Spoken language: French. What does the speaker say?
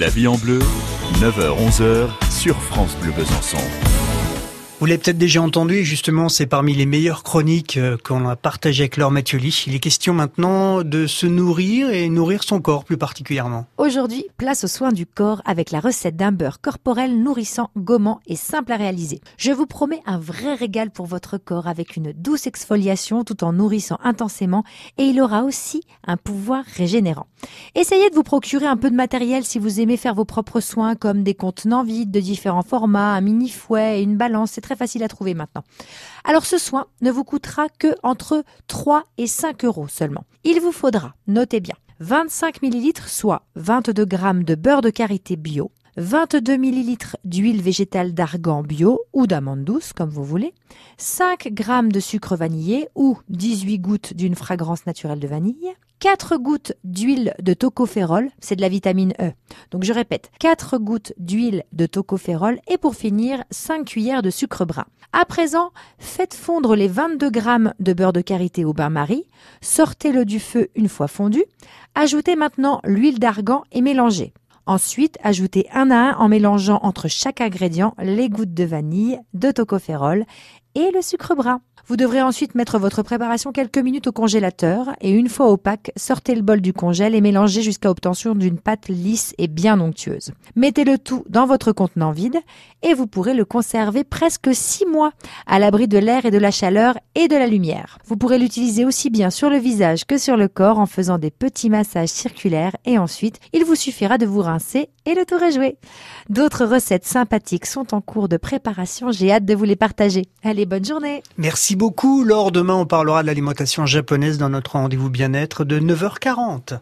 La vie en bleu, 9h-11h sur France Bleu Besançon. Vous l'avez peut-être déjà entendu, justement, c'est parmi les meilleures chroniques euh, qu'on a partagées avec Laure Mathioli. Il est question maintenant de se nourrir et nourrir son corps plus particulièrement. Aujourd'hui, place aux soins du corps avec la recette d'un beurre corporel nourrissant, gommant et simple à réaliser. Je vous promets un vrai régal pour votre corps avec une douce exfoliation tout en nourrissant intensément et il aura aussi un pouvoir régénérant. Essayez de vous procurer un peu de matériel si vous aimez faire vos propres soins comme des contenants vides de différents formats, un mini fouet et une balance. C'est très facile à trouver maintenant. Alors ce soin ne vous coûtera que entre 3 et 5 euros seulement. Il vous faudra, notez bien, 25 ml, soit 22 g de beurre de karité bio, 22 ml d'huile végétale d'argan bio ou d'amande douce, comme vous voulez, 5 g de sucre vanillé ou 18 gouttes d'une fragrance naturelle de vanille, 4 gouttes d'huile de tocopherol, c'est de la vitamine E. Donc je répète, 4 gouttes d'huile de tocopherol et pour finir, 5 cuillères de sucre brun. À présent, faites fondre les 22 grammes de beurre de karité au bain-marie, sortez-le du feu une fois fondu, ajoutez maintenant l'huile d'argan et mélangez. Ensuite, ajoutez un à un en mélangeant entre chaque ingrédient les gouttes de vanille, de tocopherol et le sucre brun. Vous devrez ensuite mettre votre préparation quelques minutes au congélateur et une fois opaque, sortez le bol du congèle et mélangez jusqu'à obtention d'une pâte lisse et bien onctueuse. Mettez le tout dans votre contenant vide et vous pourrez le conserver presque 6 mois à l'abri de l'air et de la chaleur et de la lumière. Vous pourrez l'utiliser aussi bien sur le visage que sur le corps en faisant des petits massages circulaires et ensuite il vous suffira de vous rincer et le tour est joué. D'autres recettes sympathiques sont en cours de préparation, j'ai hâte de vous les partager. Allez, bonne journée Merci beaucoup Laure, demain on parlera de l'alimentation japonaise dans notre rendez-vous bien-être de 9h40.